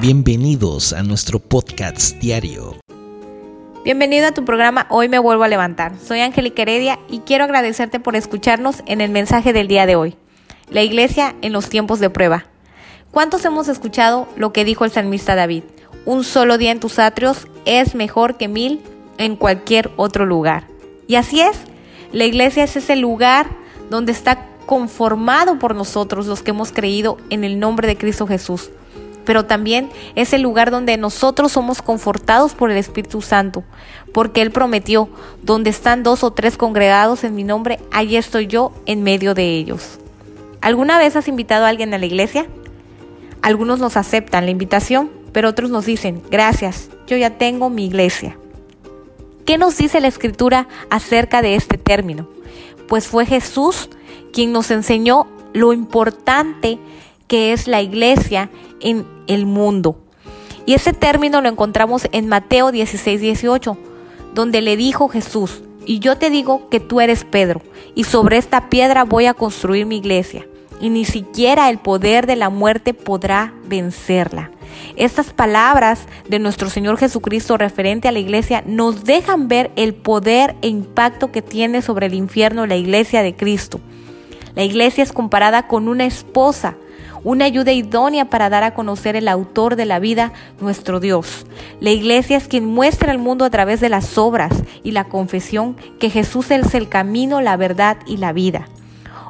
Bienvenidos a nuestro podcast diario. Bienvenido a tu programa Hoy me vuelvo a levantar. Soy Angélica Heredia y quiero agradecerte por escucharnos en el mensaje del día de hoy. La iglesia en los tiempos de prueba. ¿Cuántos hemos escuchado lo que dijo el salmista David? Un solo día en tus atrios es mejor que mil en cualquier otro lugar. Y así es, la iglesia es ese lugar donde está conformado por nosotros los que hemos creído en el nombre de Cristo Jesús. Pero también es el lugar donde nosotros somos confortados por el Espíritu Santo, porque Él prometió, donde están dos o tres congregados en mi nombre, allí estoy yo en medio de ellos. ¿Alguna vez has invitado a alguien a la iglesia? Algunos nos aceptan la invitación, pero otros nos dicen, gracias, yo ya tengo mi iglesia. ¿Qué nos dice la escritura acerca de este término? Pues fue Jesús quien nos enseñó lo importante que es la iglesia en el mundo. Y ese término lo encontramos en Mateo 16, 18, donde le dijo Jesús, y yo te digo que tú eres Pedro, y sobre esta piedra voy a construir mi iglesia y ni siquiera el poder de la muerte podrá vencerla. Estas palabras de nuestro Señor Jesucristo referente a la iglesia nos dejan ver el poder e impacto que tiene sobre el infierno la iglesia de Cristo. La iglesia es comparada con una esposa, una ayuda idónea para dar a conocer el autor de la vida, nuestro Dios. La iglesia es quien muestra al mundo a través de las obras y la confesión que Jesús es el camino, la verdad y la vida.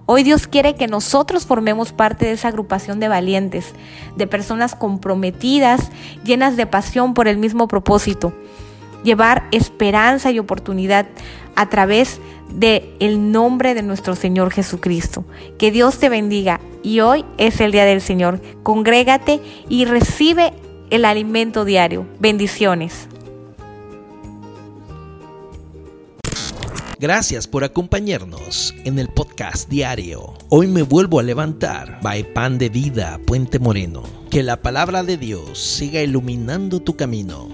Hoy Dios quiere que nosotros formemos parte de esa agrupación de valientes, de personas comprometidas, llenas de pasión por el mismo propósito, llevar esperanza y oportunidad a través de el nombre de nuestro Señor Jesucristo. Que Dios te bendiga y hoy es el día del Señor. Congrégate y recibe el alimento diario. Bendiciones. Gracias por acompañarnos en el podcast diario. Hoy me vuelvo a levantar. By Pan de Vida, Puente Moreno. Que la palabra de Dios siga iluminando tu camino